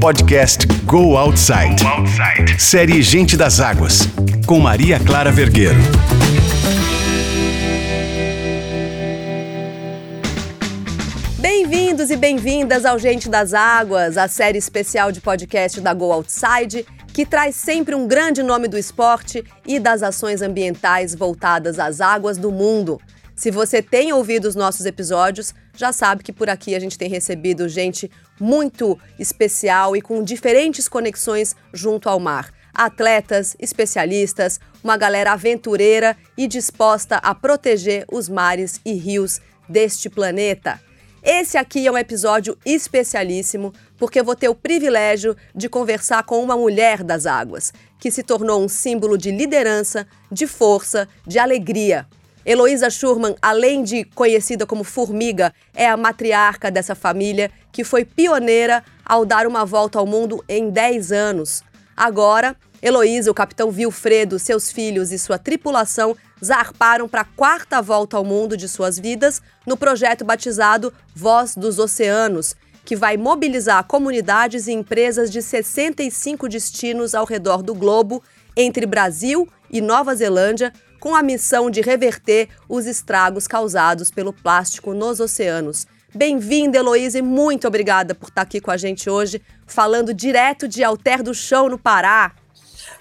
podcast Go Outside. Go Outside. Série Gente das Águas, com Maria Clara Vergueiro. Bem-vindos e bem-vindas ao Gente das Águas, a série especial de podcast da Go Outside, que traz sempre um grande nome do esporte e das ações ambientais voltadas às águas do mundo. Se você tem ouvido os nossos episódios, já sabe que por aqui a gente tem recebido gente muito especial e com diferentes conexões junto ao mar. Atletas, especialistas, uma galera aventureira e disposta a proteger os mares e rios deste planeta. Esse aqui é um episódio especialíssimo porque vou ter o privilégio de conversar com uma mulher das águas, que se tornou um símbolo de liderança, de força, de alegria. Heloísa Schurman, além de conhecida como Formiga, é a matriarca dessa família que foi pioneira ao dar uma volta ao mundo em 10 anos. Agora, Heloísa, o capitão Vilfredo, seus filhos e sua tripulação zarparam para a quarta volta ao mundo de suas vidas no projeto batizado Voz dos Oceanos, que vai mobilizar comunidades e empresas de 65 destinos ao redor do globo, entre Brasil e Nova Zelândia, com a missão de reverter os estragos causados pelo plástico nos oceanos. Bem-vinda, Heloísa, e muito obrigada por estar aqui com a gente hoje, falando direto de Alter do Chão, no Pará.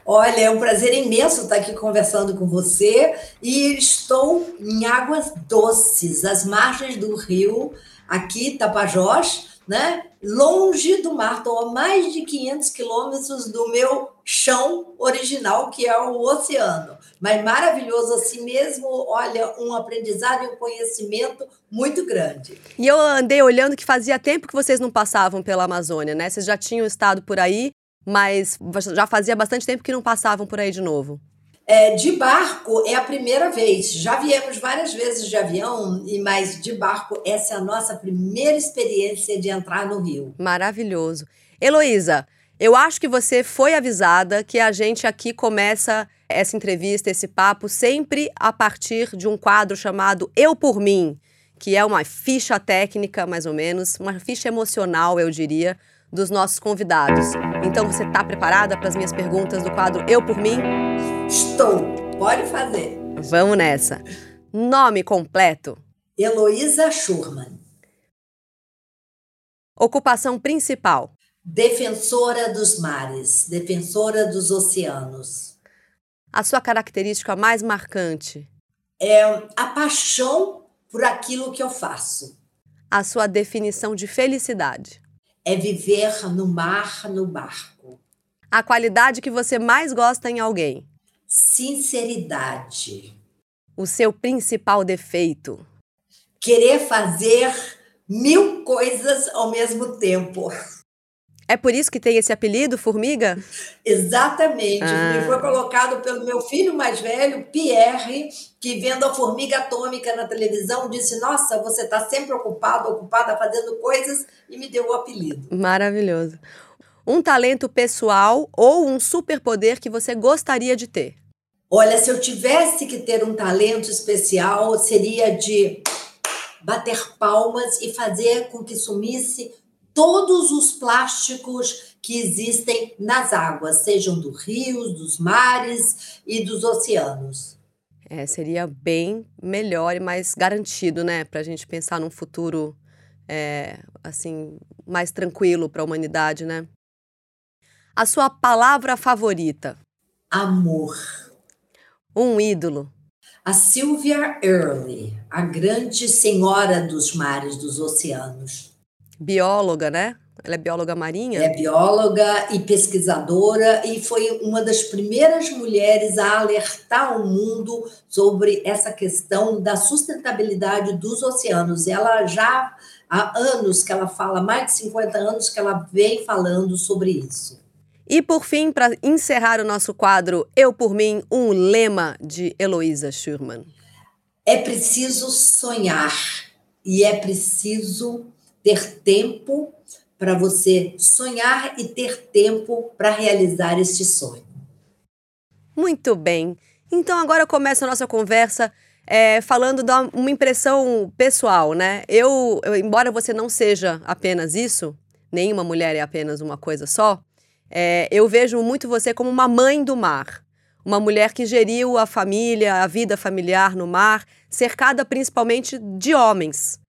Olha, é um prazer imenso estar aqui conversando com você e estou em águas doces, às margens do rio, aqui, Tapajós, né? longe do mar, estou a mais de 500 quilômetros do meu chão original, que é o oceano. Mas maravilhoso assim mesmo, olha, um aprendizado e um conhecimento muito grande. E eu andei olhando que fazia tempo que vocês não passavam pela Amazônia, né? Vocês já tinham estado por aí, mas já fazia bastante tempo que não passavam por aí de novo. É, de barco é a primeira vez. Já viemos várias vezes de avião, mas de barco essa é a nossa primeira experiência de entrar no Rio. Maravilhoso. Heloísa, eu acho que você foi avisada que a gente aqui começa essa entrevista, esse papo, sempre a partir de um quadro chamado Eu por Mim, que é uma ficha técnica, mais ou menos, uma ficha emocional, eu diria, dos nossos convidados. Então você está preparada para as minhas perguntas do quadro Eu por Mim? Estou. Pode fazer. Vamos nessa. Nome completo? Heloísa Schurman. Ocupação principal? Defensora dos mares, defensora dos oceanos. A sua característica mais marcante? É a paixão por aquilo que eu faço. A sua definição de felicidade? É viver no mar, no barco. A qualidade que você mais gosta em alguém? Sinceridade. O seu principal defeito? Querer fazer mil coisas ao mesmo tempo. É por isso que tem esse apelido, Formiga? Exatamente. Ah. Foi colocado pelo meu filho mais velho, Pierre, que vendo a formiga atômica na televisão, disse: Nossa, você está sempre ocupado, ocupada fazendo coisas, e me deu o apelido. Maravilhoso. Um talento pessoal ou um superpoder que você gostaria de ter? Olha, se eu tivesse que ter um talento especial, seria de bater palmas e fazer com que sumisse todos os plásticos que existem nas águas, sejam dos rios, dos mares e dos oceanos. É, seria bem melhor e mais garantido, né, para a gente pensar num futuro é, assim mais tranquilo para a humanidade, né? A sua palavra favorita? Amor. Um ídolo? A Sylvia Earle, a grande senhora dos mares, dos oceanos bióloga, né? Ela é bióloga marinha? É bióloga e pesquisadora e foi uma das primeiras mulheres a alertar o mundo sobre essa questão da sustentabilidade dos oceanos. Ela já há anos que ela fala, mais de 50 anos que ela vem falando sobre isso. E por fim, para encerrar o nosso quadro Eu por mim, um lema de Heloísa Schurman. É preciso sonhar e é preciso ter tempo para você sonhar e ter tempo para realizar este sonho. Muito bem. Então agora começa a nossa conversa é, falando de uma impressão pessoal, né? Eu, eu, embora você não seja apenas isso, nenhuma mulher é apenas uma coisa só, é, eu vejo muito você como uma mãe do mar. Uma mulher que geriu a família, a vida familiar no mar, cercada principalmente de homens.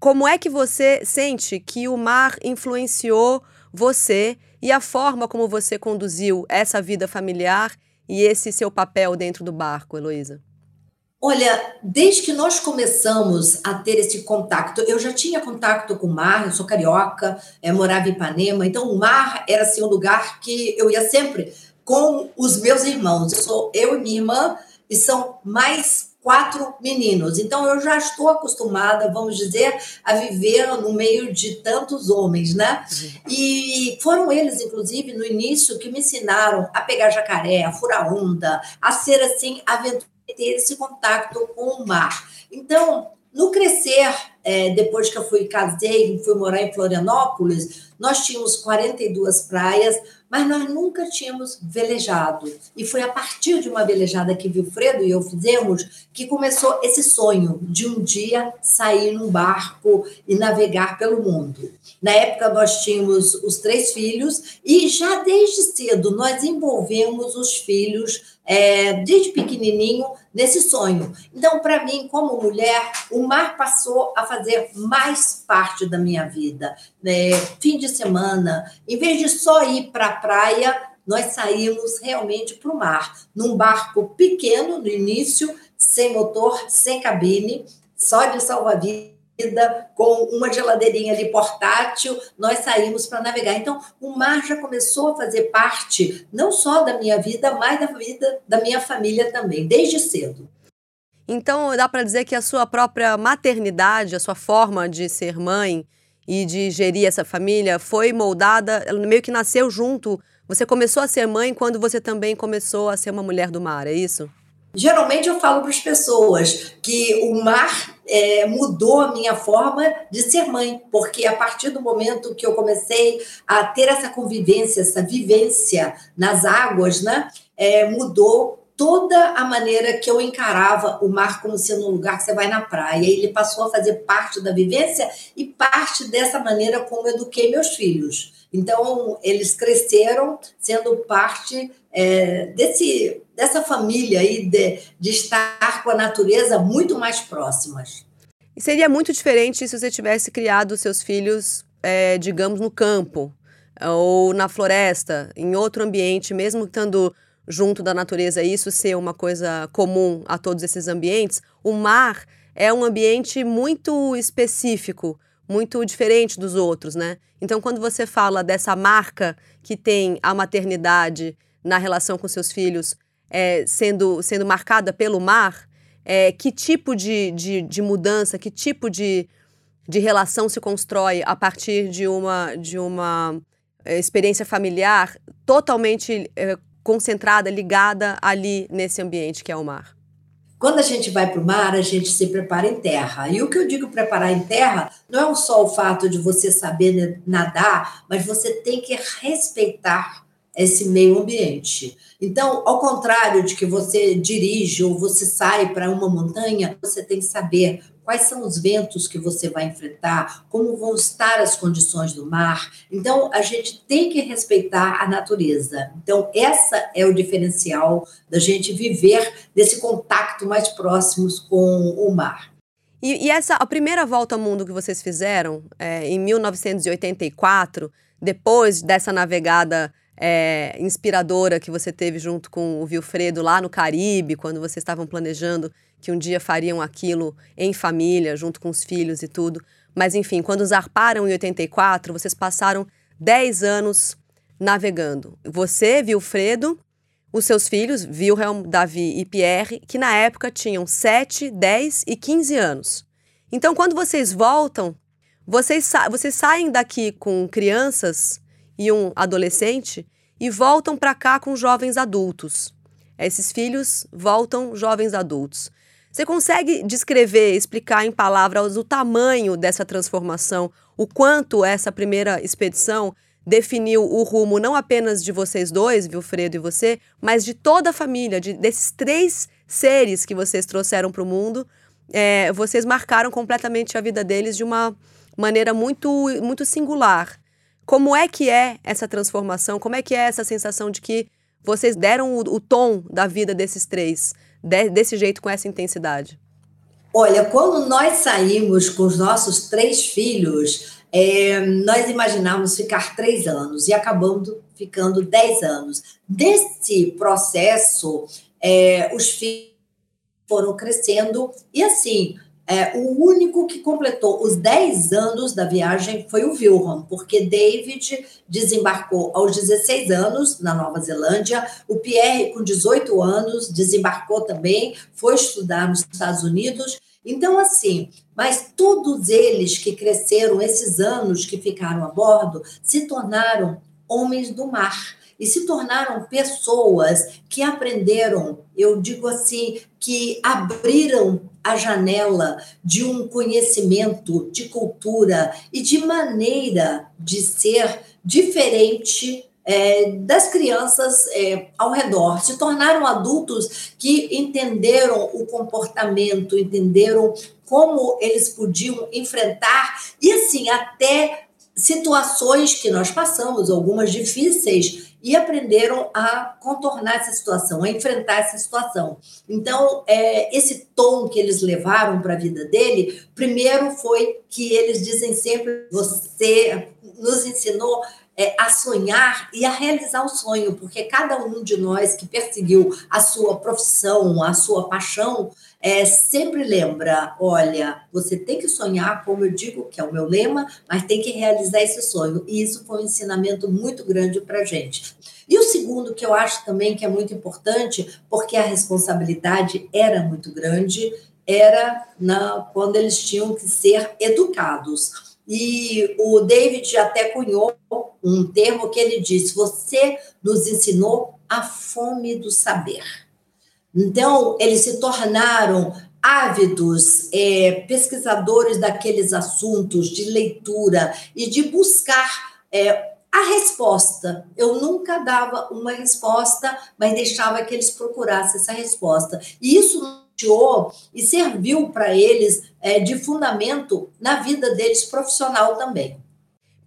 Como é que você sente que o mar influenciou você e a forma como você conduziu essa vida familiar e esse seu papel dentro do barco, Heloísa? Olha, desde que nós começamos a ter esse contato, eu já tinha contato com o mar, eu sou carioca, é, morava em Ipanema, então o mar era assim, um lugar que eu ia sempre com os meus irmãos. Eu sou eu e minha irmã, e são mais quatro meninos. Então eu já estou acostumada, vamos dizer, a viver no meio de tantos homens, né? E foram eles, inclusive, no início, que me ensinaram a pegar jacaré, a furar onda, a ser assim, a ter esse contato com o mar. Então, no crescer, é, depois que eu fui casei, fui morar em Florianópolis, nós tínhamos 42 praias, mas nós nunca tínhamos velejado. E foi a partir de uma velejada que Vilfredo e eu fizemos que começou esse sonho de um dia sair num barco e navegar pelo mundo. Na época nós tínhamos os três filhos e já desde cedo nós envolvemos os filhos é, desde pequenininho nesse sonho. Então, para mim, como mulher, o mar passou a fazer mais parte da minha vida. Né? Fim de semana, em vez de só ir para a praia, nós saímos realmente para o mar, num barco pequeno no início, sem motor, sem cabine, só de salva-vidas com uma geladeirinha ali portátil, nós saímos para navegar. Então, o mar já começou a fazer parte não só da minha vida, mas da vida da minha família também, desde cedo. Então, dá para dizer que a sua própria maternidade, a sua forma de ser mãe e de gerir essa família foi moldada, meio que nasceu junto. Você começou a ser mãe quando você também começou a ser uma mulher do mar, é isso? Geralmente eu falo para as pessoas que o mar é, mudou a minha forma de ser mãe, porque a partir do momento que eu comecei a ter essa convivência, essa vivência nas águas, né, é, mudou toda a maneira que eu encarava o mar como sendo um lugar que você vai na praia. Ele passou a fazer parte da vivência e parte dessa maneira como eu eduquei meus filhos. Então, eles cresceram sendo parte é, desse, dessa família aí de, de estar com a natureza muito mais próximas. E seria muito diferente se você tivesse criado seus filhos, é, digamos, no campo ou na floresta, em outro ambiente, mesmo estando junto da natureza, isso ser uma coisa comum a todos esses ambientes. O mar é um ambiente muito específico muito diferente dos outros, né? Então, quando você fala dessa marca que tem a maternidade na relação com seus filhos é, sendo, sendo marcada pelo mar, é, que tipo de, de, de, mudança, que tipo de, de relação se constrói a partir de uma, de uma é, experiência familiar totalmente é, concentrada, ligada ali nesse ambiente que é o mar? Quando a gente vai para o mar, a gente se prepara em terra. E o que eu digo preparar em terra não é só o fato de você saber nadar, mas você tem que respeitar esse meio ambiente. Então, ao contrário de que você dirige ou você sai para uma montanha, você tem que saber quais são os ventos que você vai enfrentar, como vão estar as condições do mar. Então, a gente tem que respeitar a natureza. Então, essa é o diferencial da gente viver desse contato mais próximos com o mar. E, e essa a primeira volta ao mundo que vocês fizeram é, em 1984, depois dessa navegada é, inspiradora que você teve junto com o Vilfredo lá no Caribe, quando vocês estavam planejando que um dia fariam aquilo em família, junto com os filhos e tudo. Mas enfim, quando zarparam em 84, vocês passaram 10 anos navegando. Você, Vilfredo, os seus filhos, Wilhelm, Davi e Pierre, que na época tinham 7, 10 e 15 anos. Então, quando vocês voltam, vocês, sa vocês saem daqui com crianças e um adolescente e voltam para cá com jovens adultos. Esses filhos voltam jovens adultos. Você consegue descrever, explicar em palavras o tamanho dessa transformação, o quanto essa primeira expedição definiu o rumo não apenas de vocês dois, Vilfredo e você, mas de toda a família, de, desses três seres que vocês trouxeram para o mundo. É, vocês marcaram completamente a vida deles de uma maneira muito, muito singular. Como é que é essa transformação? Como é que é essa sensação de que vocês deram o, o tom da vida desses três, de, desse jeito, com essa intensidade? Olha, quando nós saímos com os nossos três filhos, é, nós imaginávamos ficar três anos e acabamos ficando dez anos. Desse processo, é, os filhos foram crescendo e assim. É, o único que completou os 10 anos da viagem foi o Wilhelm, porque David desembarcou aos 16 anos na Nova Zelândia, o Pierre, com 18 anos, desembarcou também, foi estudar nos Estados Unidos. Então, assim, mas todos eles que cresceram esses anos que ficaram a bordo se tornaram homens do mar e se tornaram pessoas que aprenderam, eu digo assim, que abriram a janela de um conhecimento de cultura e de maneira de ser diferente é, das crianças é, ao redor, se tornaram adultos que entenderam o comportamento, entenderam como eles podiam enfrentar e assim até situações que nós passamos, algumas difíceis, e aprenderam a contornar essa situação, a enfrentar essa situação. Então, é, esse tom que eles levaram para a vida dele, primeiro foi que eles dizem sempre: você nos ensinou é, a sonhar e a realizar o sonho, porque cada um de nós que perseguiu a sua profissão, a sua paixão, é, sempre lembra: olha, você tem que sonhar, como eu digo, que é o meu lema, mas tem que realizar esse sonho. E isso foi um ensinamento muito grande para a gente. E o segundo, que eu acho também que é muito importante, porque a responsabilidade era muito grande, era na, quando eles tinham que ser educados. E o David até cunhou um termo que ele disse: Você nos ensinou a fome do saber. Então, eles se tornaram ávidos é, pesquisadores daqueles assuntos, de leitura e de buscar é, a resposta. Eu nunca dava uma resposta, mas deixava que eles procurassem essa resposta. E isso e serviu para eles é, de fundamento na vida deles profissional também.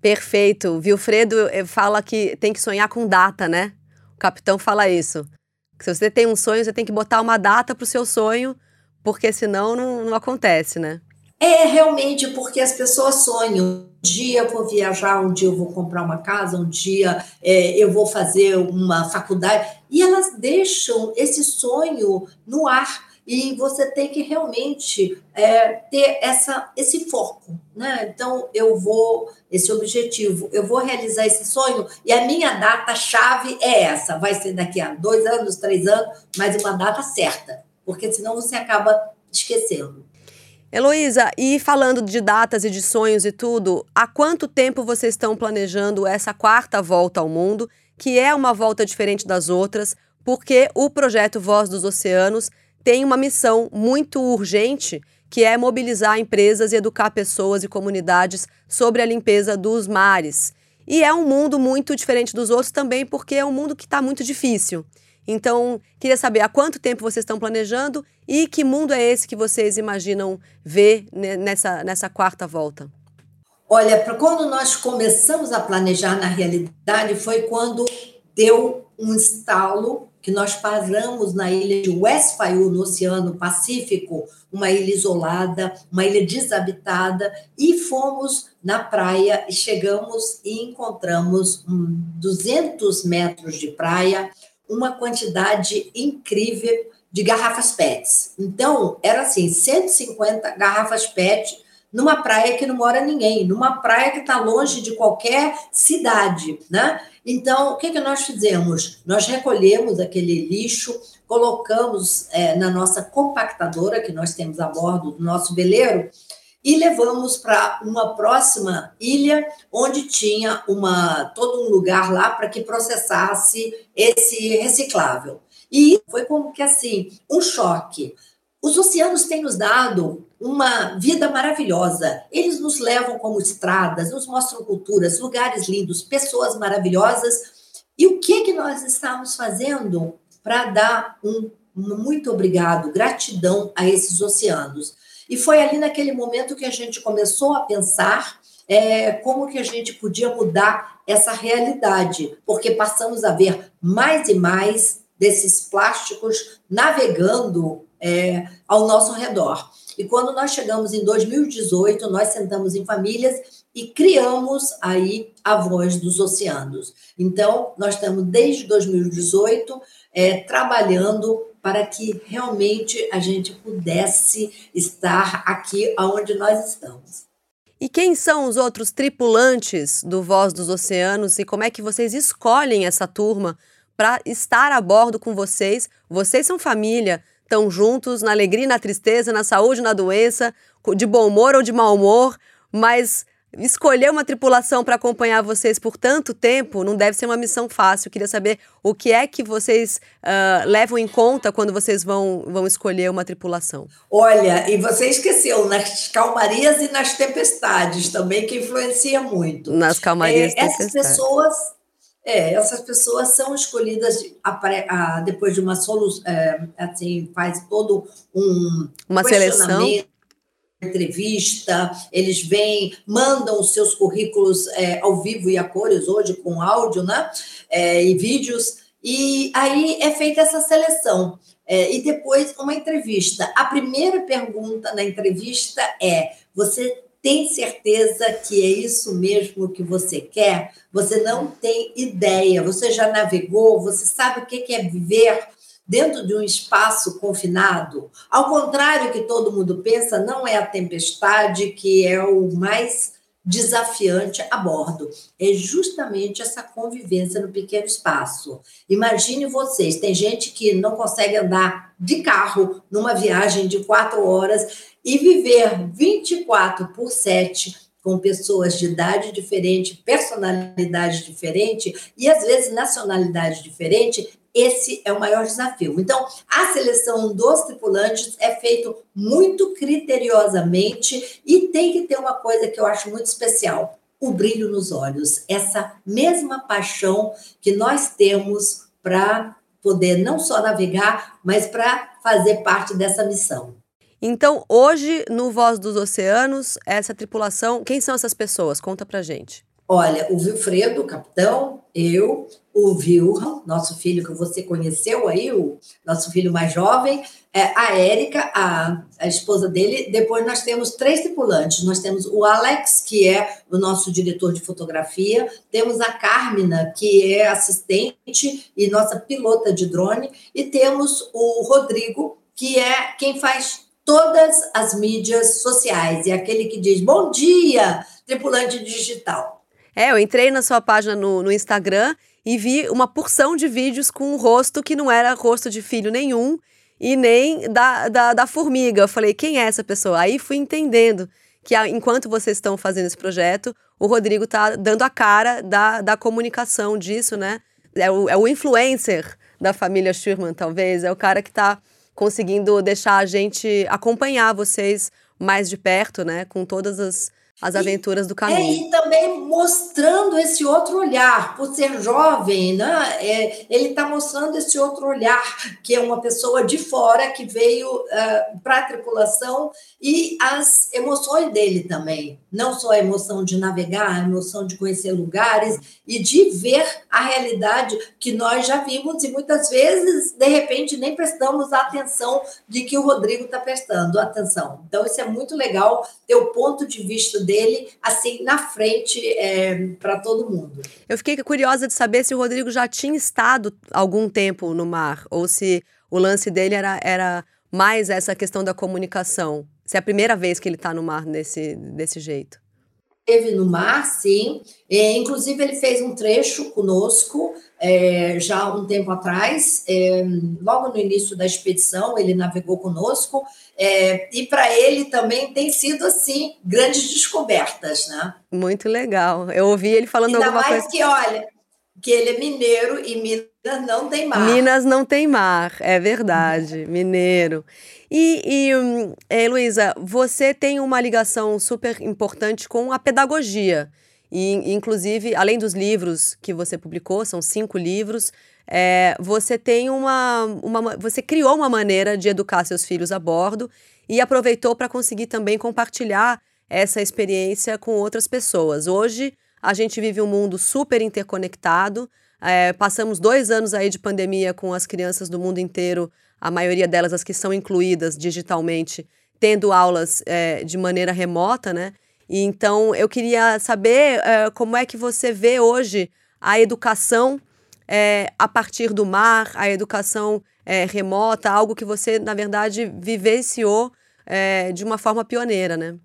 Perfeito. Vilfredo eh, fala que tem que sonhar com data, né? O capitão fala isso. Se você tem um sonho, você tem que botar uma data para o seu sonho, porque senão não, não acontece, né? É realmente porque as pessoas sonham. Um dia eu vou viajar, um dia eu vou comprar uma casa, um dia é, eu vou fazer uma faculdade. E elas deixam esse sonho no ar e você tem que realmente é, ter essa, esse foco, né? Então, eu vou, esse objetivo, eu vou realizar esse sonho e a minha data-chave é essa, vai ser daqui a dois anos, três anos, mas uma data certa, porque senão você acaba esquecendo. Heloísa, e falando de datas e de sonhos e tudo, há quanto tempo vocês estão planejando essa quarta volta ao mundo, que é uma volta diferente das outras, porque o projeto Voz dos Oceanos tem uma missão muito urgente, que é mobilizar empresas e educar pessoas e comunidades sobre a limpeza dos mares. E é um mundo muito diferente dos outros também, porque é um mundo que está muito difícil. Então, queria saber há quanto tempo vocês estão planejando e que mundo é esse que vocês imaginam ver nessa, nessa quarta volta? Olha, quando nós começamos a planejar na realidade foi quando deu um estalo que nós paramos na ilha de Westphal, no Oceano Pacífico, uma ilha isolada, uma ilha desabitada, e fomos na praia e chegamos e encontramos um 200 metros de praia, uma quantidade incrível de garrafas PETs. Então, era assim, 150 garrafas PET numa praia que não mora ninguém, numa praia que está longe de qualquer cidade, né? Então, o que, que nós fizemos? Nós recolhemos aquele lixo, colocamos é, na nossa compactadora que nós temos a bordo do nosso veleiro e levamos para uma próxima ilha onde tinha uma todo um lugar lá para que processasse esse reciclável. E foi como que assim, um choque. Os oceanos têm nos dado uma vida maravilhosa. Eles nos levam como estradas, nos mostram culturas, lugares lindos, pessoas maravilhosas. E o que que nós estamos fazendo para dar um, muito obrigado, gratidão a esses oceanos? E foi ali naquele momento que a gente começou a pensar é, como que a gente podia mudar essa realidade, porque passamos a ver mais e mais desses plásticos navegando é, ao nosso redor. E quando nós chegamos em 2018, nós sentamos em famílias e criamos aí a voz dos oceanos. Então, nós estamos desde 2018 é, trabalhando para que realmente a gente pudesse estar aqui onde nós estamos. E quem são os outros tripulantes do Voz dos Oceanos e como é que vocês escolhem essa turma para estar a bordo com vocês? Vocês são família, estão juntos na alegria e na tristeza, na saúde e na doença, de bom humor ou de mau humor, mas escolher uma tripulação para acompanhar vocês por tanto tempo não deve ser uma missão fácil. Eu queria saber o que é que vocês uh, levam em conta quando vocês vão, vão escolher uma tripulação. Olha, e você esqueceu nas calmarias e nas tempestades também, que influencia muito. Nas calmarias e é, Essas pessoas. É, essas pessoas são escolhidas a, a, depois de uma solução, é, assim, faz todo um uma seleção entrevista, eles vêm, mandam os seus currículos é, ao vivo e a cores, hoje com áudio, né? É, e vídeos, e aí é feita essa seleção. É, e depois uma entrevista. A primeira pergunta na entrevista é: você tem certeza que é isso mesmo que você quer? Você não tem ideia, você já navegou, você sabe o que é viver dentro de um espaço confinado. Ao contrário que todo mundo pensa, não é a tempestade que é o mais desafiante a bordo. É justamente essa convivência no pequeno espaço. Imagine vocês, tem gente que não consegue andar de carro numa viagem de quatro horas e viver 24 por 7 com pessoas de idade diferente, personalidade diferente e às vezes nacionalidade diferente, esse é o maior desafio. Então, a seleção dos tripulantes é feito muito criteriosamente e tem que ter uma coisa que eu acho muito especial: o brilho nos olhos, essa mesma paixão que nós temos para poder não só navegar, mas para fazer parte dessa missão. Então, hoje, no Voz dos Oceanos, essa tripulação, quem são essas pessoas? Conta pra gente. Olha, o Wilfredo, capitão, eu, o Wilhelm, nosso filho que você conheceu aí, o nosso filho mais jovem, é, a Érica, a, a esposa dele. Depois nós temos três tripulantes. Nós temos o Alex, que é o nosso diretor de fotografia. Temos a Carmina, que é assistente e nossa pilota de drone. E temos o Rodrigo, que é quem faz todas as mídias sociais. É aquele que diz bom dia, tripulante digital. É, eu entrei na sua página no, no Instagram e vi uma porção de vídeos com um rosto que não era rosto de filho nenhum e nem da, da, da formiga. Eu falei, quem é essa pessoa? Aí fui entendendo que enquanto vocês estão fazendo esse projeto, o Rodrigo está dando a cara da, da comunicação disso, né? É o, é o influencer da família Schurman, talvez. É o cara que está conseguindo deixar a gente acompanhar vocês mais de perto, né? Com todas as, as aventuras do caminho. É, e também mostrando esse outro olhar, por ser jovem, né? É, ele está mostrando esse outro olhar, que é uma pessoa de fora que veio uh, para a tripulação e as emoções dele também. Não só a emoção de navegar, a emoção de conhecer lugares e de ver a realidade que nós já vimos e muitas vezes, de repente, nem prestamos a atenção de que o Rodrigo está prestando atenção. Então, isso é muito legal ter o ponto de vista dele assim na frente é, para todo mundo. Eu fiquei curiosa de saber se o Rodrigo já tinha estado algum tempo no mar ou se o lance dele era, era mais essa questão da comunicação. Se é a primeira vez que ele está no mar desse, desse jeito. Teve no mar, sim. É, inclusive, ele fez um trecho conosco é, já há um tempo atrás, é, logo no início da expedição, ele navegou conosco. É, e para ele também tem sido assim grandes descobertas, né? Muito legal. Eu ouvi ele falando Ainda alguma mais coisa. que olha, que ele é mineiro e Minas não tem mar. Minas não tem mar, é verdade, mineiro. E, e hum, é, Luísa, você tem uma ligação super importante com a pedagogia. E, inclusive, além dos livros que você publicou, são cinco livros, é, você tem uma, uma. Você criou uma maneira de educar seus filhos a bordo e aproveitou para conseguir também compartilhar essa experiência com outras pessoas. Hoje, a gente vive um mundo super interconectado. É, passamos dois anos aí de pandemia com as crianças do mundo inteiro, a maioria delas, as que são incluídas digitalmente, tendo aulas é, de maneira remota, né? E então eu queria saber é, como é que você vê hoje a educação é, a partir do mar, a educação é, remota, algo que você, na verdade, vivenciou é, de uma forma pioneira, né?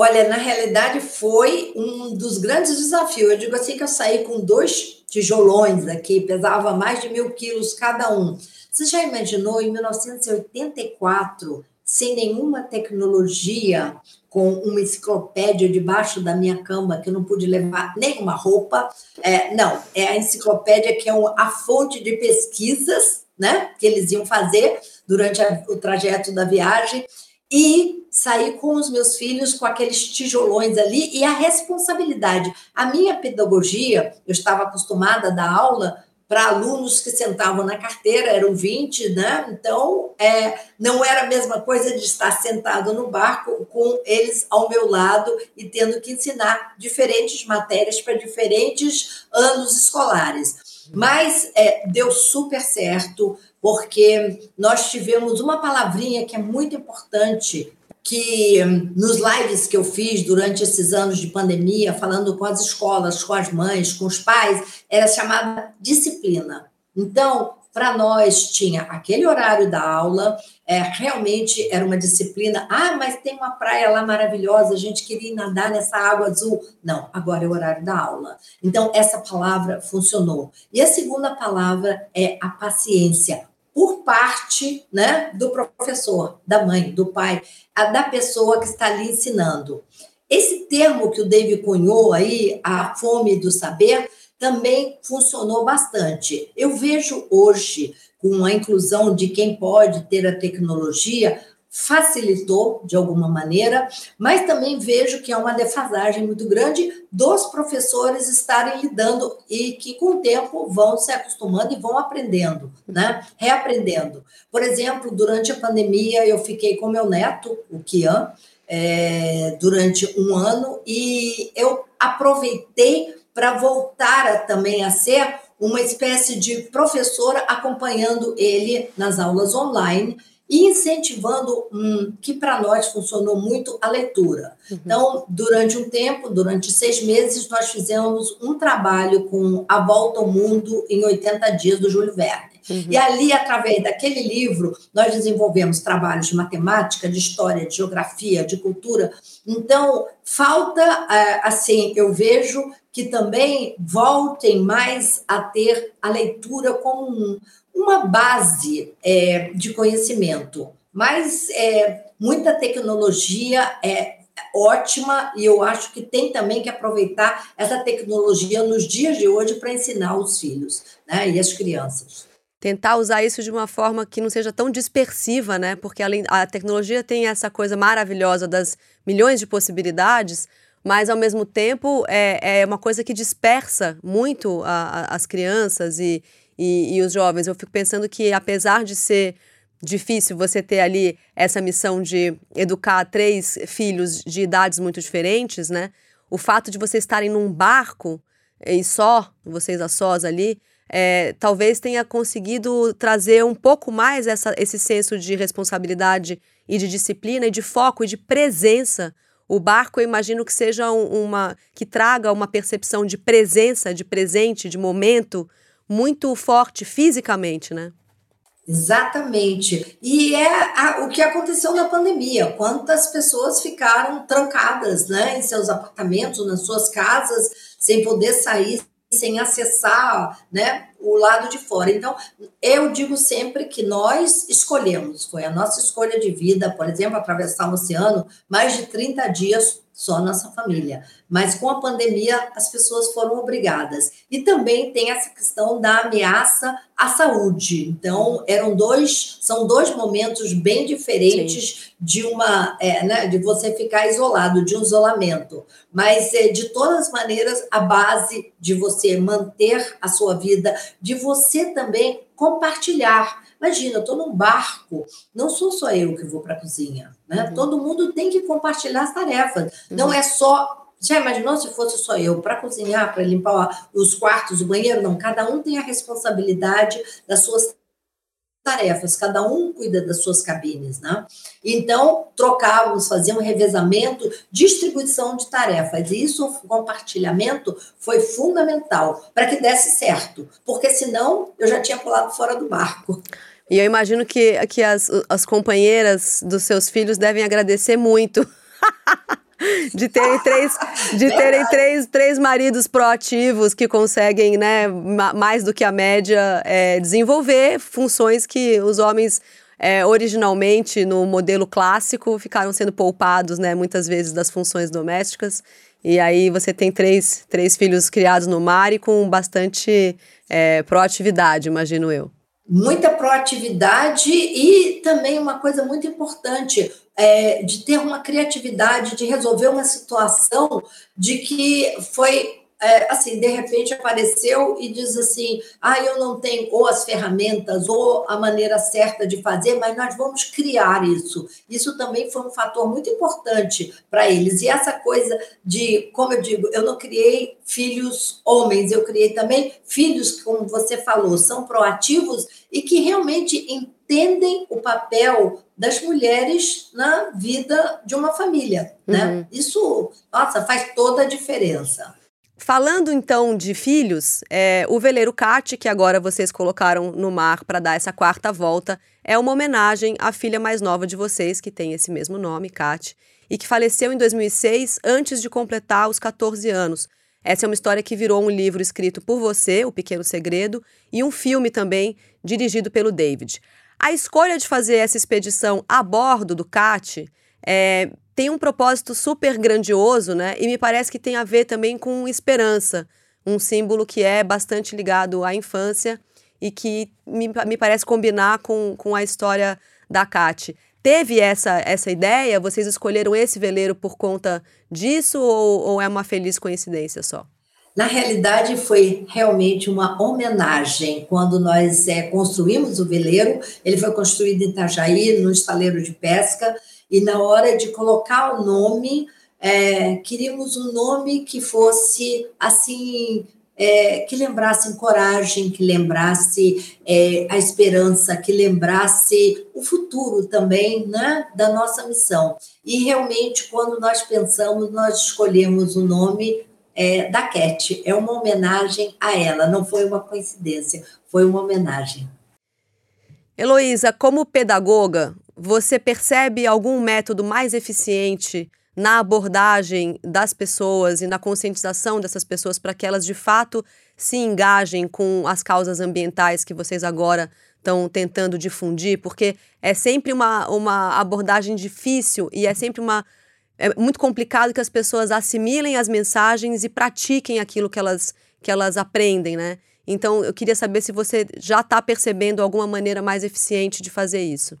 Olha, na realidade foi um dos grandes desafios. Eu digo assim que eu saí com dois tijolões aqui, pesava mais de mil quilos cada um. Você já imaginou em 1984, sem nenhuma tecnologia, com uma enciclopédia debaixo da minha cama, que eu não pude levar nenhuma roupa? É, não, é a enciclopédia que é a fonte de pesquisas né, que eles iam fazer durante a, o trajeto da viagem e sair com os meus filhos com aqueles tijolões ali e a responsabilidade. A minha pedagogia, eu estava acostumada a dar aula para alunos que sentavam na carteira, eram 20, né? Então, é, não era a mesma coisa de estar sentado no barco com eles ao meu lado e tendo que ensinar diferentes matérias para diferentes anos escolares. Mas é, deu super certo porque nós tivemos uma palavrinha que é muito importante que nos lives que eu fiz durante esses anos de pandemia, falando com as escolas, com as mães, com os pais, era chamada disciplina. Então, para nós tinha aquele horário da aula, é, realmente era uma disciplina. Ah, mas tem uma praia lá maravilhosa, a gente queria nadar nessa água azul. Não, agora é o horário da aula. Então, essa palavra funcionou. E a segunda palavra é a paciência por parte né, do professor, da mãe, do pai, da pessoa que está ali ensinando. Esse termo que o David cunhou aí, a fome do saber, também funcionou bastante. Eu vejo hoje, com a inclusão de quem pode ter a tecnologia, facilitou de alguma maneira, mas também vejo que é uma defasagem muito grande dos professores estarem lidando e que com o tempo vão se acostumando e vão aprendendo, né? Reaprendendo. Por exemplo, durante a pandemia eu fiquei com meu neto, o Kian, é, durante um ano e eu aproveitei para voltar a, também a ser uma espécie de professora acompanhando ele nas aulas online e incentivando um, que para nós funcionou muito a leitura. Uhum. Então, durante um tempo, durante seis meses, nós fizemos um trabalho com A Volta ao Mundo em 80 Dias, do Júlio Verne. Uhum. E ali, através daquele livro, nós desenvolvemos trabalhos de matemática, de história, de geografia, de cultura. Então, falta, é, assim, eu vejo que também voltem mais a ter a leitura como um, uma base é, de conhecimento, mas é, muita tecnologia é ótima e eu acho que tem também que aproveitar essa tecnologia nos dias de hoje para ensinar os filhos né, e as crianças. Tentar usar isso de uma forma que não seja tão dispersiva, né? Porque além, a tecnologia tem essa coisa maravilhosa das milhões de possibilidades, mas ao mesmo tempo é, é uma coisa que dispersa muito a, a, as crianças e, e, e os jovens. Eu fico pensando que, apesar de ser difícil você ter ali essa missão de educar três filhos de idades muito diferentes, né? O fato de vocês estarem num barco e só, vocês a sós ali, é, talvez tenha conseguido trazer um pouco mais essa, esse senso de responsabilidade e de disciplina e de foco e de presença. O barco, eu imagino que seja um, uma. que traga uma percepção de presença, de presente, de momento, muito forte fisicamente, né? Exatamente. E é a, o que aconteceu na pandemia. Quantas pessoas ficaram trancadas né, em seus apartamentos, nas suas casas, sem poder sair, sem acessar né, o lado de fora. Então, eu digo sempre que nós escolhemos, foi a nossa escolha de vida, por exemplo, atravessar o oceano mais de 30 dias só nossa família. mas com a pandemia as pessoas foram obrigadas. E também tem essa questão da ameaça à saúde. Então, eram dois, são dois momentos bem diferentes Sim. de uma, é, né, de você ficar isolado, de um isolamento. Mas é, de todas as maneiras, a base de você manter a sua vida, de você também compartilhar. Imagina, eu estou num barco, não sou só eu que vou para a cozinha, né? Uhum. Todo mundo tem que compartilhar as tarefas. Uhum. Não é só. Já imaginou se fosse só eu para cozinhar, para limpar os quartos, o banheiro? Não, cada um tem a responsabilidade das suas tarefas, cada um cuida das suas cabines, né? Então, trocávamos, fazíamos revezamento, distribuição de tarefas. E isso, o compartilhamento, foi fundamental para que desse certo, porque senão eu já tinha pulado fora do barco. E eu imagino que, que as, as companheiras dos seus filhos devem agradecer muito. de terem três, de terem três, três maridos proativos que conseguem, né, mais do que a média, é, desenvolver funções que os homens é, originalmente no modelo clássico ficaram sendo poupados, né, muitas vezes das funções domésticas. E aí você tem três, três filhos criados no mar e com bastante é, proatividade, imagino eu muita proatividade e também uma coisa muito importante é, de ter uma criatividade de resolver uma situação de que foi é, assim, de repente apareceu e diz assim: ah, eu não tenho ou as ferramentas ou a maneira certa de fazer, mas nós vamos criar isso. Isso também foi um fator muito importante para eles. E essa coisa de, como eu digo, eu não criei filhos homens, eu criei também filhos, como você falou, são proativos e que realmente entendem o papel das mulheres na vida de uma família. Né? Uhum. Isso, nossa, faz toda a diferença. Falando então de filhos, é, o veleiro Cat, que agora vocês colocaram no mar para dar essa quarta volta, é uma homenagem à filha mais nova de vocês, que tem esse mesmo nome, Cat, e que faleceu em 2006 antes de completar os 14 anos. Essa é uma história que virou um livro escrito por você, O Pequeno Segredo, e um filme também dirigido pelo David. A escolha de fazer essa expedição a bordo do Cat é, tem um propósito super grandioso, né? E me parece que tem a ver também com esperança, um símbolo que é bastante ligado à infância e que me, me parece combinar com, com a história da Kate. Teve essa, essa ideia? Vocês escolheram esse veleiro por conta disso ou, ou é uma feliz coincidência só? Na realidade, foi realmente uma homenagem. Quando nós é, construímos o veleiro, ele foi construído em Itajaí, no estaleiro de pesca, e na hora de colocar o nome, é, queríamos um nome que fosse assim. É, que lembrasse coragem, que lembrasse é, a esperança, que lembrasse o futuro também né, da nossa missão. E realmente, quando nós pensamos, nós escolhemos o nome é, da Cat. É uma homenagem a ela, não foi uma coincidência, foi uma homenagem. Heloísa, como pedagoga, você percebe algum método mais eficiente na abordagem das pessoas e na conscientização dessas pessoas para que elas de fato se engajem com as causas ambientais que vocês agora estão tentando difundir? Porque é sempre uma, uma abordagem difícil e é sempre uma. É muito complicado que as pessoas assimilem as mensagens e pratiquem aquilo que elas, que elas aprendem, né? Então, eu queria saber se você já está percebendo alguma maneira mais eficiente de fazer isso.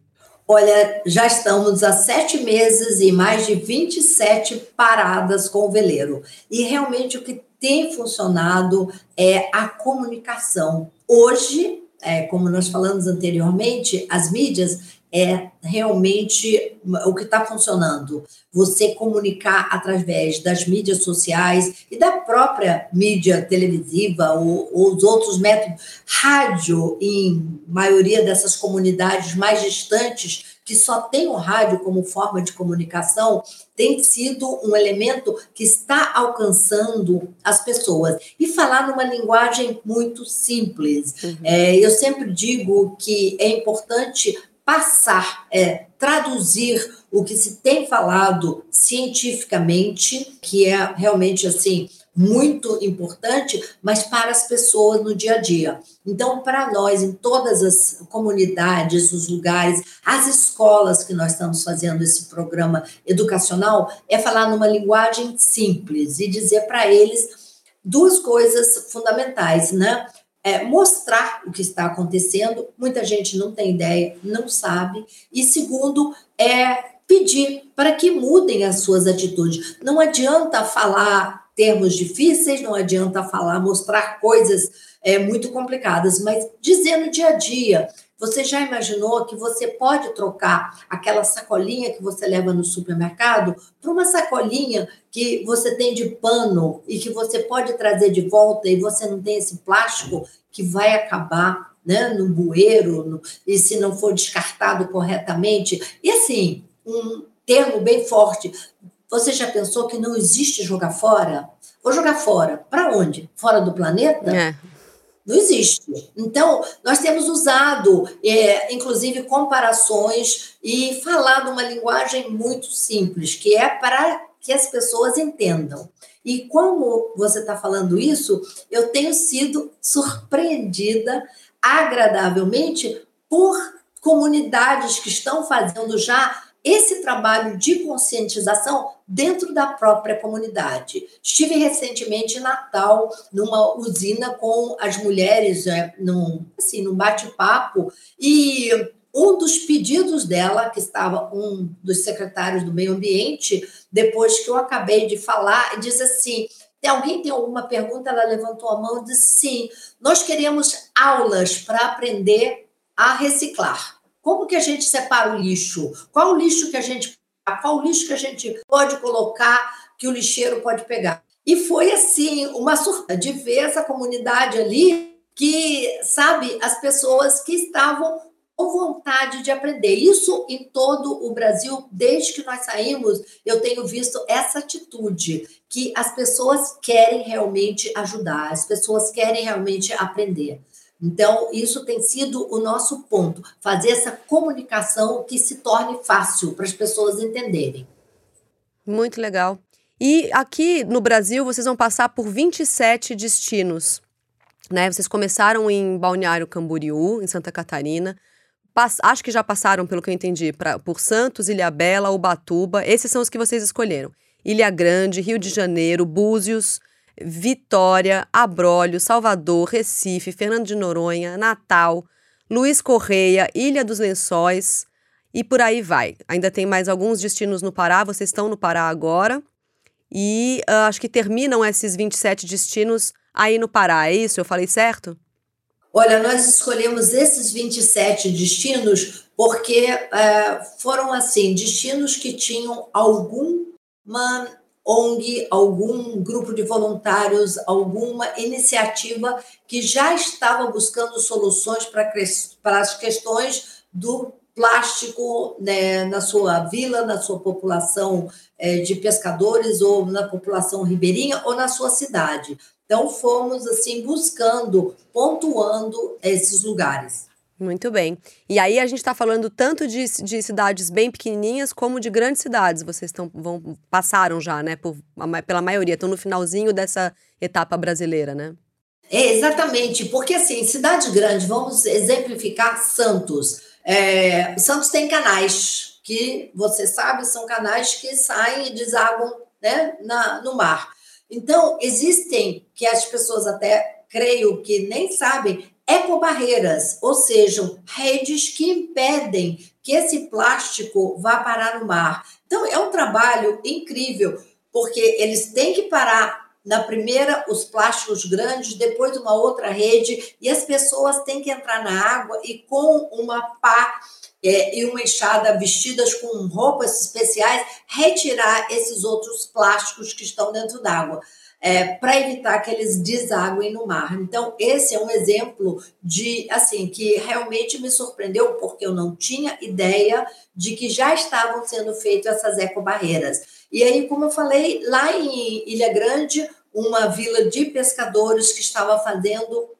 Olha, já estamos há sete meses e mais de 27 paradas com o veleiro. E realmente o que tem funcionado é a comunicação. Hoje, é, como nós falamos anteriormente, as mídias é realmente o que está funcionando. Você comunicar através das mídias sociais e da própria mídia televisiva ou, ou os outros métodos, rádio, em maioria dessas comunidades mais distantes, que só tem o rádio como forma de comunicação, tem sido um elemento que está alcançando as pessoas. E falar numa linguagem muito simples. Uhum. É, eu sempre digo que é importante passar, é, traduzir o que se tem falado cientificamente, que é realmente assim muito importante, mas para as pessoas no dia a dia. Então, para nós, em todas as comunidades, os lugares, as escolas que nós estamos fazendo esse programa educacional, é falar numa linguagem simples e dizer para eles duas coisas fundamentais, né? É mostrar o que está acontecendo, muita gente não tem ideia, não sabe, e segundo, é pedir para que mudem as suas atitudes. Não adianta falar termos difíceis, não adianta falar, mostrar coisas é, muito complicadas, mas dizer no dia a dia. Você já imaginou que você pode trocar aquela sacolinha que você leva no supermercado por uma sacolinha que você tem de pano e que você pode trazer de volta e você não tem esse plástico que vai acabar né, no bueiro no, e se não for descartado corretamente? E assim, um termo bem forte. Você já pensou que não existe jogar fora? Vou jogar fora. Para onde? Fora do planeta? É. Não existe. Então, nós temos usado, é, inclusive, comparações e falado uma linguagem muito simples, que é para que as pessoas entendam. E como você está falando isso, eu tenho sido surpreendida agradavelmente por comunidades que estão fazendo já esse trabalho de conscientização dentro da própria comunidade. Estive recentemente em Natal, numa usina com as mulheres, é, num, assim, num bate-papo, e um dos pedidos dela, que estava um dos secretários do meio ambiente, depois que eu acabei de falar, diz assim: tem alguém tem alguma pergunta? Ela levantou a mão e disse: sim, nós queremos aulas para aprender a reciclar. Como que a gente separa o lixo? Qual o lixo que a gente qual o lixo que a gente pode colocar que o lixeiro pode pegar? E foi assim uma surpresa de ver essa comunidade ali que, sabe, as pessoas que estavam com vontade de aprender. Isso em todo o Brasil, desde que nós saímos, eu tenho visto essa atitude que as pessoas querem realmente ajudar, as pessoas querem realmente aprender. Então, isso tem sido o nosso ponto, fazer essa comunicação que se torne fácil para as pessoas entenderem. Muito legal. E aqui no Brasil, vocês vão passar por 27 destinos. Né? Vocês começaram em Balneário Camboriú, em Santa Catarina. Acho que já passaram, pelo que eu entendi, pra, por Santos, Ilhabela, Ubatuba. Esses são os que vocês escolheram. Ilha Grande, Rio de Janeiro, Búzios, Vitória, Abrolho, Salvador, Recife, Fernando de Noronha, Natal, Luiz Correia, Ilha dos Lençóis e por aí vai. Ainda tem mais alguns destinos no Pará, vocês estão no Pará agora. E uh, acho que terminam esses 27 destinos aí no Pará, é isso? Eu falei certo? Olha, nós escolhemos esses 27 destinos porque uh, foram assim, destinos que tinham alguma ONG, algum grupo de voluntários, alguma iniciativa que já estava buscando soluções para, as questões do plástico né, na sua vila, na sua população é, de pescadores ou na população ribeirinha ou na sua cidade. Então fomos assim buscando, pontuando esses lugares. Muito bem. E aí a gente está falando tanto de, de cidades bem pequenininhas como de grandes cidades. Vocês estão vão passaram já, né, por, pela maioria, estão no finalzinho dessa etapa brasileira, né? É, exatamente, porque assim, cidade grande, vamos exemplificar Santos. É, Santos tem canais que você sabe são canais que saem e desaguam né, na, no mar. Então, existem que as pessoas até creio que nem sabem ecobarreiras, ou seja, redes que impedem que esse plástico vá parar no mar. Então, é um trabalho incrível, porque eles têm que parar na primeira os plásticos grandes, depois uma outra rede, e as pessoas têm que entrar na água e com uma pá é, e uma enxada vestidas com roupas especiais, retirar esses outros plásticos que estão dentro d'água é, para evitar que eles desaguem no mar. Então, esse é um exemplo de, assim, que realmente me surpreendeu, porque eu não tinha ideia de que já estavam sendo feitas essas ecobarreiras. E aí, como eu falei, lá em Ilha Grande, uma vila de pescadores que estava fazendo,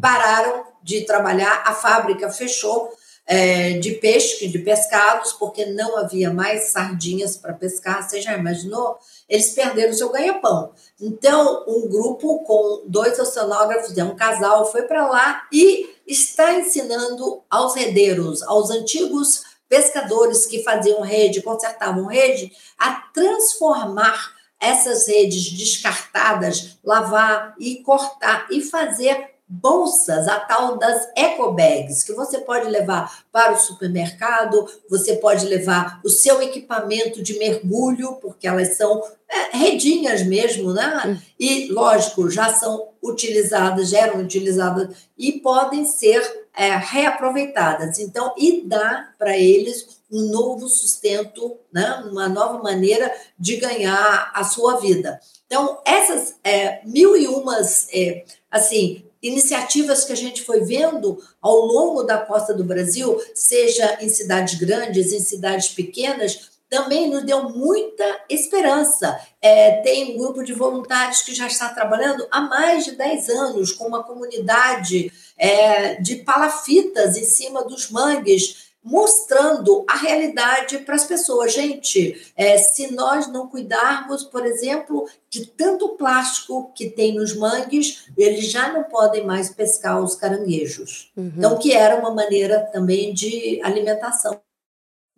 pararam de trabalhar, a fábrica fechou, é, de peixe, de pescados, porque não havia mais sardinhas para pescar. Você já imaginou? Eles perderam o seu ganha-pão. Então, um grupo com dois oceanógrafos, é um casal, foi para lá e está ensinando aos redeiros, aos antigos pescadores que faziam rede, consertavam rede, a transformar essas redes descartadas, lavar e cortar e fazer bolsas, a tal das eco bags, que você pode levar para o supermercado, você pode levar o seu equipamento de mergulho, porque elas são é, redinhas mesmo, né? E, lógico, já são utilizadas, já eram utilizadas e podem ser é, reaproveitadas. Então, e dá para eles um novo sustento, né? uma nova maneira de ganhar a sua vida. Então, essas é, mil e umas, é, assim, iniciativas que a gente foi vendo ao longo da costa do Brasil, seja em cidades grandes, em cidades pequenas, também nos deu muita esperança. É, tem um grupo de voluntários que já está trabalhando há mais de 10 anos com uma comunidade é, de palafitas em cima dos mangues mostrando a realidade para as pessoas. Gente, é, se nós não cuidarmos, por exemplo, de tanto plástico que tem nos mangues, eles já não podem mais pescar os caranguejos. Uhum. Então, que era uma maneira também de alimentação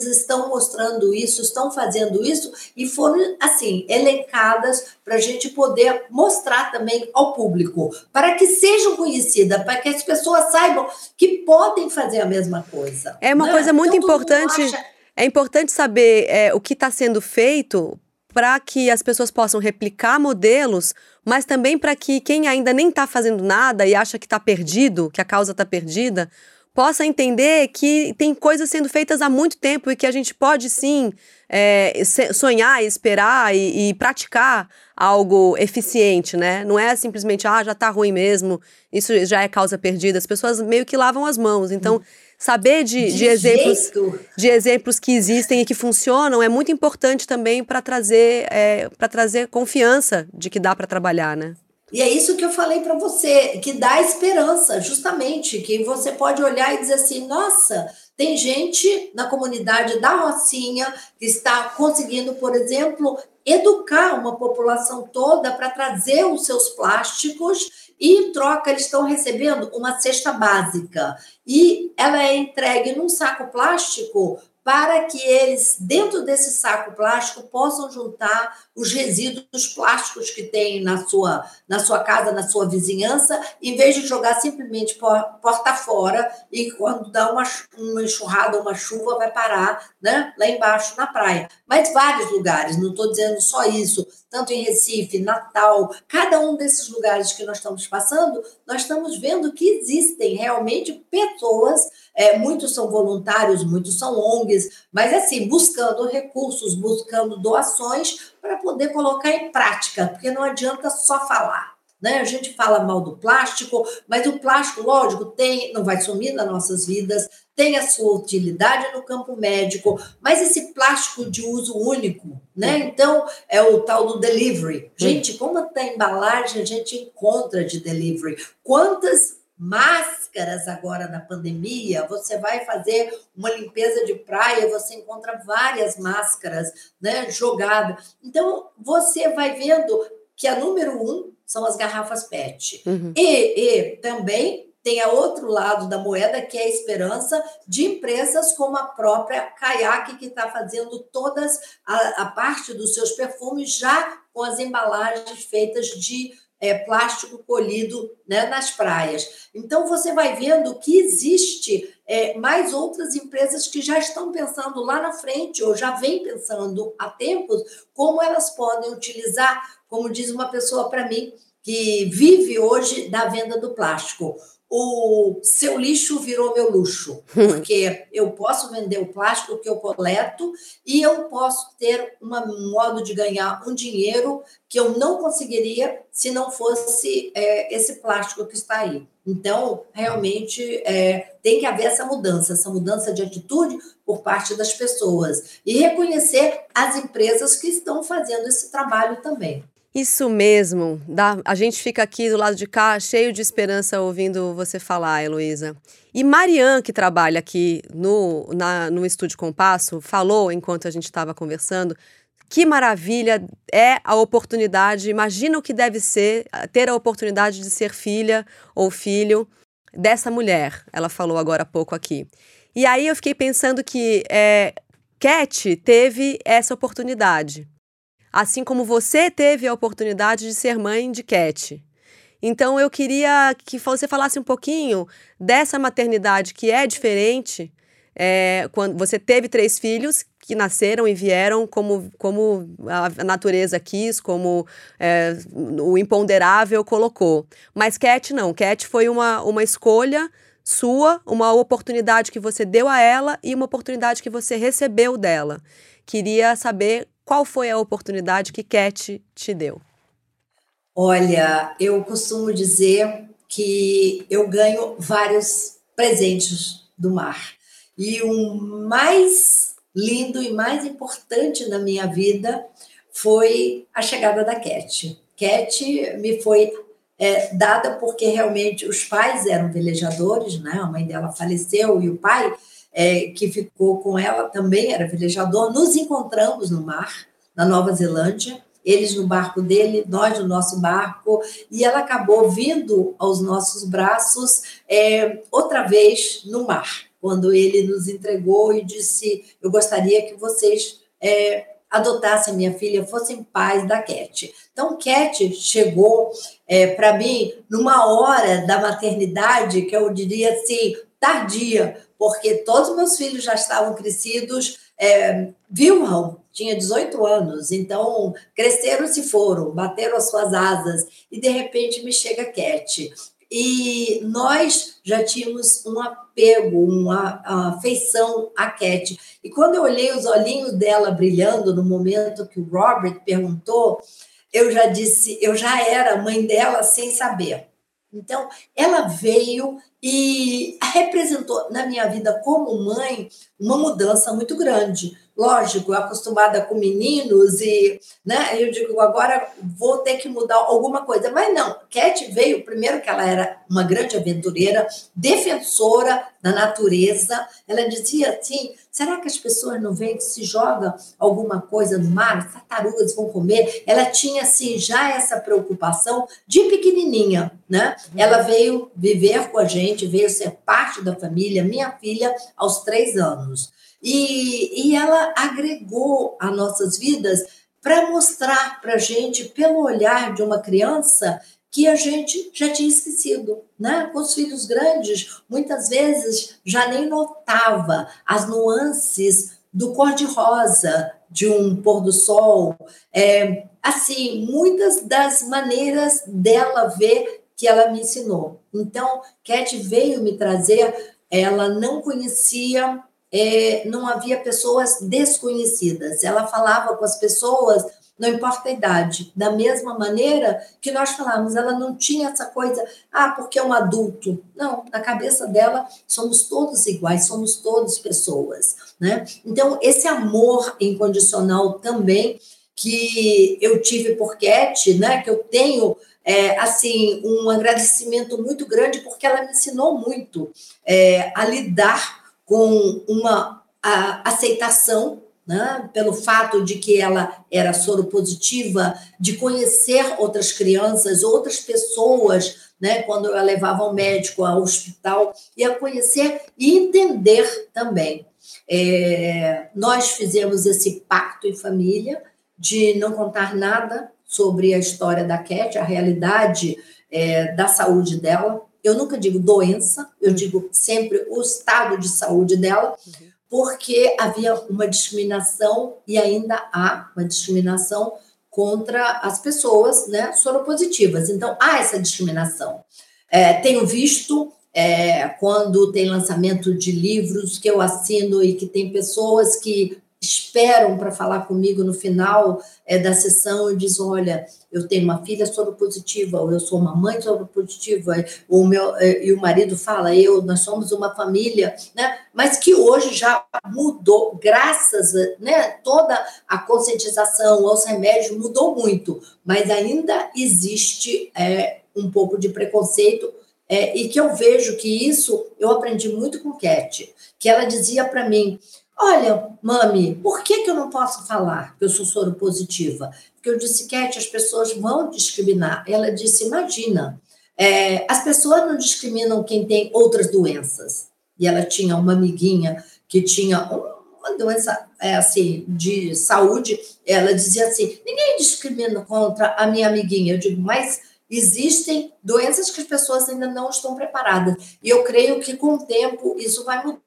estão mostrando isso, estão fazendo isso e foram assim elencadas para a gente poder mostrar também ao público, para que sejam conhecidas, para que as pessoas saibam que podem fazer a mesma coisa. É uma né? coisa muito então, importante. Acha... É importante saber é, o que está sendo feito para que as pessoas possam replicar modelos, mas também para que quem ainda nem está fazendo nada e acha que está perdido, que a causa está perdida, possa entender que tem coisas sendo feitas há muito tempo e que a gente pode sim é, sonhar, esperar e, e, praticar algo eficiente, né? Não é simplesmente, ah, já tá ruim mesmo, isso já é causa perdida. As pessoas meio que lavam as mãos. Então, saber de, de, de exemplos de exemplos que existem e que funcionam é muito importante também para trazer é, trazer confiança de que dá para trabalhar, né? E é isso que eu falei para você, que dá esperança, justamente, que você pode olhar e dizer assim: nossa, tem gente na comunidade da Rocinha que está conseguindo, por exemplo, educar uma população toda para trazer os seus plásticos e em troca eles estão recebendo uma cesta básica. E ela é entregue num saco plástico para que eles, dentro desse saco plástico, possam juntar os resíduos plásticos que tem na sua, na sua casa, na sua vizinhança, em vez de jogar simplesmente porta fora e quando dá uma, uma enxurrada, uma chuva, vai parar né, lá embaixo na praia. Mas vários lugares, não estou dizendo só isso, tanto em Recife, Natal, cada um desses lugares que nós estamos passando, nós estamos vendo que existem realmente pessoas, é, muitos são voluntários, muitos são ONGs, mas assim, buscando recursos, buscando doações para poder colocar em prática, porque não adianta só falar. Né? A gente fala mal do plástico, mas o plástico, lógico, tem, não vai sumir nas nossas vidas, tem a sua utilidade no campo médico, mas esse plástico de uso único, né? Então, é o tal do delivery. Gente, como a embalagem a gente encontra de delivery? Quantas máscaras agora na pandemia, você vai fazer uma limpeza de praia, você encontra várias máscaras né, jogadas. Então, você vai vendo que a número um são as garrafas PET. Uhum. E, e também tem a outro lado da moeda, que é a esperança de empresas como a própria Kayak, que está fazendo todas a, a parte dos seus perfumes já com as embalagens feitas de é, plástico colhido né, nas praias. Então, você vai vendo que existe é, mais outras empresas que já estão pensando lá na frente, ou já vem pensando há tempos, como elas podem utilizar, como diz uma pessoa para mim, que vive hoje da venda do plástico o seu lixo virou meu luxo, porque eu posso vender o plástico que eu coleto e eu posso ter um modo de ganhar um dinheiro que eu não conseguiria se não fosse é, esse plástico que está aí. Então, realmente, é, tem que haver essa mudança, essa mudança de atitude por parte das pessoas e reconhecer as empresas que estão fazendo esse trabalho também. Isso mesmo. Dá, a gente fica aqui do lado de cá cheio de esperança ouvindo você falar, Heloísa. E Marianne, que trabalha aqui no, na, no Estúdio Compasso, falou enquanto a gente estava conversando que maravilha é a oportunidade. Imagina o que deve ser ter a oportunidade de ser filha ou filho dessa mulher. Ela falou agora há pouco aqui. E aí eu fiquei pensando que é, Cat teve essa oportunidade assim como você teve a oportunidade de ser mãe de Cat. Então eu queria que você falasse um pouquinho dessa maternidade que é diferente. É, quando você teve três filhos que nasceram e vieram como, como a natureza quis, como é, o imponderável colocou. Mas Cat não. Cat foi uma, uma escolha sua, uma oportunidade que você deu a ela e uma oportunidade que você recebeu dela. Queria saber qual foi a oportunidade que Cat te deu? Olha, eu costumo dizer que eu ganho vários presentes do mar. E o mais lindo e mais importante na minha vida foi a chegada da Cat. Cat me foi é, dada porque realmente os pais eram velejadores, né? A mãe dela faleceu e o pai é, que ficou com ela, também era velejador. Nos encontramos no mar, na Nova Zelândia, eles no barco dele, nós no nosso barco, e ela acabou vindo aos nossos braços é, outra vez no mar, quando ele nos entregou e disse: Eu gostaria que vocês é, adotassem minha filha, fossem pais da Cat. Então, Cat chegou é, para mim numa hora da maternidade que eu diria assim, tardia, porque todos meus filhos já estavam crescidos. É, Wilhelm tinha 18 anos, então cresceram se foram, bateram as suas asas, e de repente me chega Cat. E nós já tínhamos um apego, uma afeição à Cat. E quando eu olhei os olhinhos dela brilhando no momento que o Robert perguntou, eu já disse, eu já era mãe dela sem saber. Então, ela veio e representou na minha vida como mãe uma mudança muito grande lógico, acostumada com meninos e, né, eu digo, agora vou ter que mudar alguma coisa. Mas não, Cat veio, primeiro que ela era uma grande aventureira, defensora da natureza. Ela dizia assim, será que as pessoas não veem que se joga alguma coisa no mar, as tartarugas vão comer? Ela tinha, assim, já essa preocupação de pequenininha, né? Ela veio viver com a gente, veio ser parte da família, minha filha, aos três anos. E, e ela agregou a nossas vidas para mostrar para a gente, pelo olhar de uma criança, que a gente já tinha esquecido, né? Com os filhos grandes, muitas vezes já nem notava as nuances do cor-de-rosa de um pôr do sol, é, assim, muitas das maneiras dela ver que ela me ensinou. Então, Cat veio me trazer, ela não conhecia é, não havia pessoas desconhecidas. Ela falava com as pessoas, não importa a idade, da mesma maneira que nós falamos. Ela não tinha essa coisa, ah, porque é um adulto. Não, na cabeça dela, somos todos iguais, somos todos pessoas. Né? Então, esse amor incondicional também que eu tive por Cat, né, que eu tenho é, assim um agradecimento muito grande porque ela me ensinou muito é, a lidar com uma aceitação né, pelo fato de que ela era soropositiva, de conhecer outras crianças, outras pessoas, né, quando eu a levava ao médico, ao hospital, e a conhecer e entender também. É, nós fizemos esse pacto em família de não contar nada sobre a história da Cat, a realidade é, da saúde dela, eu nunca digo doença, eu uhum. digo sempre o estado de saúde dela, uhum. porque havia uma discriminação e ainda há uma discriminação contra as pessoas né, soropositivas. Então, há essa discriminação. É, tenho visto é, quando tem lançamento de livros que eu assino e que tem pessoas que esperam para falar comigo no final é, da sessão e dizem: olha, eu tenho uma filha soropositiva, ou eu sou uma mãe soropositiva, ou meu, é, e o marido fala, eu, nós somos uma família, né? Mas que hoje já mudou, graças né, toda a conscientização aos remédios, mudou muito, mas ainda existe é, um pouco de preconceito é, e que eu vejo que isso eu aprendi muito com Cat, que ela dizia para mim: Olha, mami, por que, que eu não posso falar que eu sou soro positiva? Porque eu disse, Cat, as pessoas vão discriminar. Ela disse: Imagina, é, as pessoas não discriminam quem tem outras doenças. E ela tinha uma amiguinha que tinha uma doença é, assim de saúde. Ela dizia assim: ninguém discrimina contra a minha amiguinha. Eu digo, mas existem doenças que as pessoas ainda não estão preparadas. E eu creio que com o tempo isso vai mudando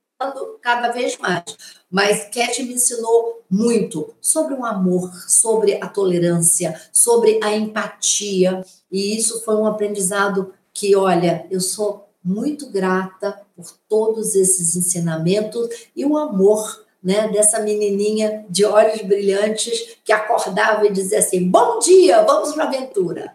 cada vez mais. Mas Cat me ensinou muito sobre o amor, sobre a tolerância, sobre a empatia. E isso foi um aprendizado que, olha, eu sou muito grata por todos esses ensinamentos e o amor né, dessa menininha de olhos brilhantes que acordava e dizia assim: Bom dia, vamos para a aventura.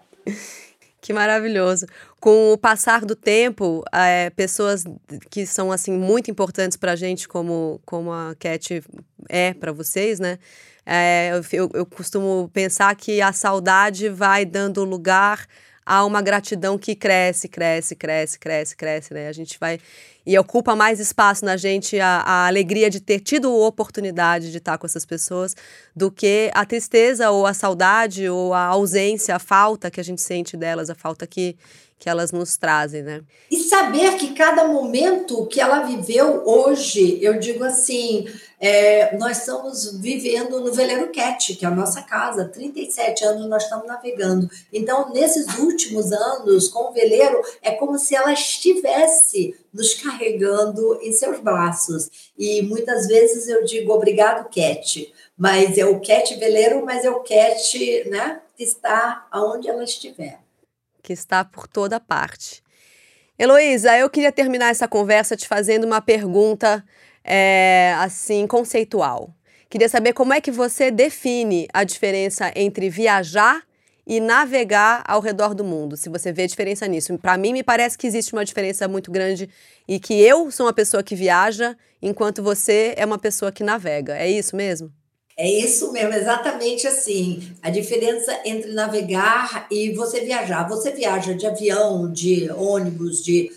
Que maravilhoso. Com o passar do tempo, é, pessoas que são assim muito importantes para a gente, como, como a Cat é para vocês, né? É, eu, eu costumo pensar que a saudade vai dando lugar a uma gratidão que cresce, cresce, cresce, cresce, cresce, né? A gente vai e ocupa mais espaço na gente a, a alegria de ter tido a oportunidade de estar com essas pessoas do que a tristeza ou a saudade ou a ausência, a falta que a gente sente delas, a falta que, que elas nos trazem, né? E saber que cada momento que ela viveu hoje, eu digo assim, é, nós estamos vivendo no Veleiro Cat, que é a nossa casa, 37 anos nós estamos navegando. Então, nesses últimos anos, com o veleiro, é como se ela estivesse nos carregando em seus braços. E muitas vezes eu digo obrigado, Cat, mas é o Cat veleiro, mas é o Cat né, está aonde ela estiver. Que está por toda parte. Heloísa, eu queria terminar essa conversa te fazendo uma pergunta é, assim conceitual. Queria saber como é que você define a diferença entre viajar e navegar ao redor do mundo, se você vê diferença nisso. Para mim, me parece que existe uma diferença muito grande e que eu sou uma pessoa que viaja, enquanto você é uma pessoa que navega. É isso mesmo? É isso mesmo, exatamente assim. A diferença entre navegar e você viajar. Você viaja de avião, de ônibus, de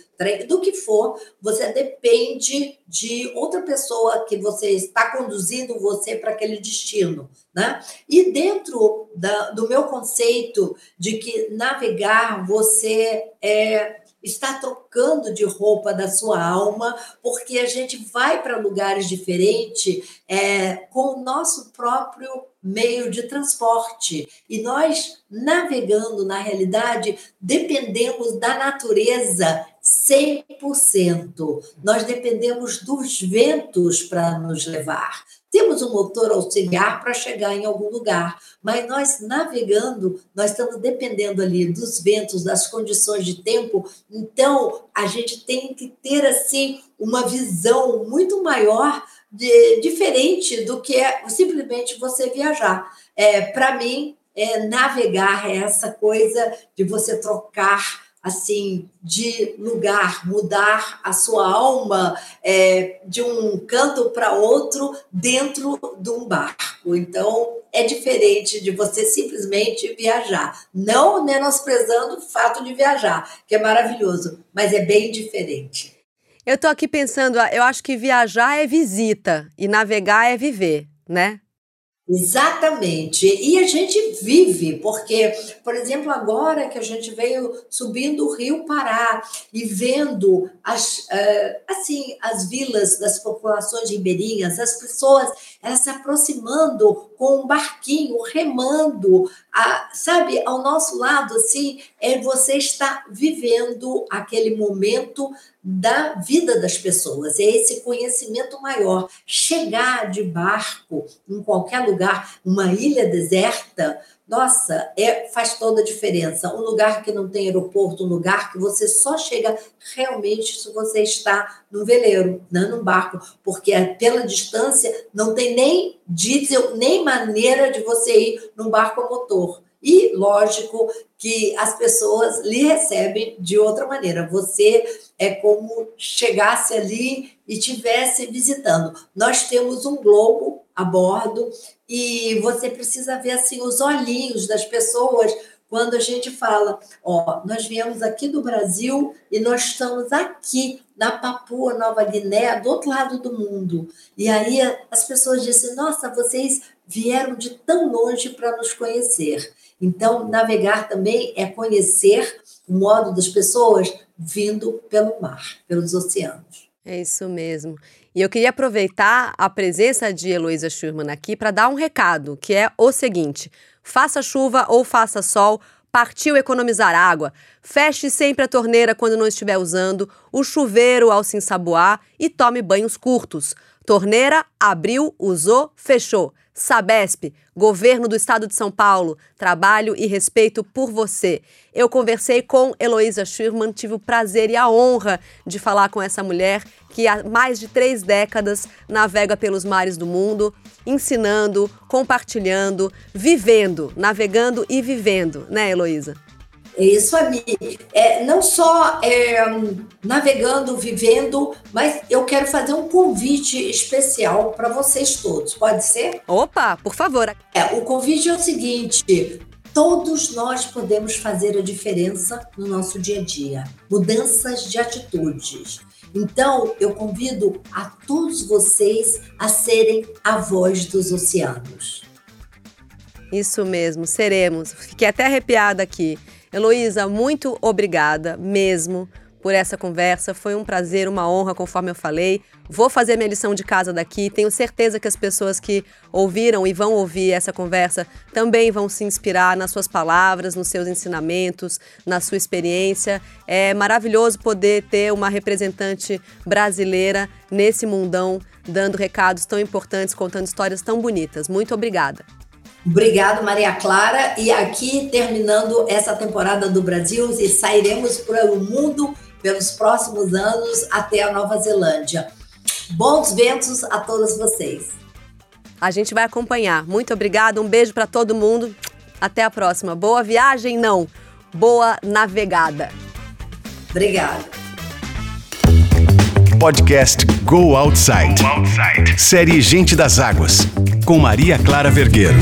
do que for, você depende de outra pessoa que você está conduzindo você para aquele destino, né? E dentro da, do meu conceito de que navegar você é está trocando de roupa da sua alma, porque a gente vai para lugares diferentes é, com o nosso próprio meio de transporte. E nós, navegando na realidade, dependemos da natureza 100%. Nós dependemos dos ventos para nos levar. Temos um motor auxiliar para chegar em algum lugar, mas nós navegando, nós estamos dependendo ali dos ventos, das condições de tempo. Então, a gente tem que ter assim uma visão muito maior de, diferente do que é simplesmente você viajar. É, para mim, é, navegar é essa coisa de você trocar assim de lugar, mudar a sua alma é, de um canto para outro dentro de um barco. Então é diferente de você simplesmente viajar, não menosprezando o fato de viajar, que é maravilhoso, mas é bem diferente. Eu estou aqui pensando, eu acho que viajar é visita e navegar é viver, né? Exatamente. E a gente vive, porque, por exemplo, agora que a gente veio subindo o Rio Pará e vendo as, eh, assim, as vilas das populações ribeirinhas, as pessoas elas se aproximando com um barquinho, remando, a, sabe, ao nosso lado, assim, é você está vivendo aquele momento da vida das pessoas, é esse conhecimento maior. Chegar de barco em qualquer lugar, uma ilha deserta, nossa, é, faz toda a diferença. Um lugar que não tem aeroporto, um lugar que você só chega realmente se você está no veleiro, né, num barco, porque é pela distância não tem nem diesel, nem maneira de você ir num barco a motor. E, lógico, que as pessoas lhe recebem de outra maneira. Você é como chegasse ali e tivesse visitando. Nós temos um globo a bordo e você precisa ver assim os olhinhos das pessoas quando a gente fala, ó, nós viemos aqui do Brasil e nós estamos aqui na Papua Nova Guiné, do outro lado do mundo. E aí as pessoas dizem, nossa, vocês vieram de tão longe para nos conhecer. Então, navegar também é conhecer o modo das pessoas vindo pelo mar, pelos oceanos. É isso mesmo. E eu queria aproveitar a presença de Heloísa Schurman aqui para dar um recado, que é o seguinte: faça chuva ou faça sol, partiu economizar água. Feche sempre a torneira quando não estiver usando, o chuveiro ao se ensaboar e tome banhos curtos. Torneira, abriu, usou, fechou. Sabesp, Governo do Estado de São Paulo, trabalho e respeito por você. Eu conversei com Heloísa Schurman, tive o prazer e a honra de falar com essa mulher que há mais de três décadas navega pelos mares do mundo, ensinando, compartilhando, vivendo, navegando e vivendo, né, Heloísa? É isso aí. É, não só é, navegando, vivendo, mas eu quero fazer um convite especial para vocês todos. Pode ser? Opa, por favor. É, o convite é o seguinte: todos nós podemos fazer a diferença no nosso dia a dia. Mudanças de atitudes. Então, eu convido a todos vocês a serem a voz dos oceanos. Isso mesmo, seremos. Fiquei até arrepiada aqui. Heloísa, muito obrigada mesmo por essa conversa. Foi um prazer, uma honra, conforme eu falei. Vou fazer minha lição de casa daqui. Tenho certeza que as pessoas que ouviram e vão ouvir essa conversa também vão se inspirar nas suas palavras, nos seus ensinamentos, na sua experiência. É maravilhoso poder ter uma representante brasileira nesse mundão, dando recados tão importantes, contando histórias tão bonitas. Muito obrigada. Obrigado, Maria Clara. E aqui, terminando essa temporada do Brasil, e sairemos para o mundo pelos próximos anos até a Nova Zelândia. Bons ventos a todos vocês. A gente vai acompanhar. Muito obrigada, um beijo para todo mundo. Até a próxima. Boa viagem, não. Boa navegada. Obrigada. Podcast Go Outside. Go Outside. Série Gente das Águas. Com Maria Clara Vergueiro.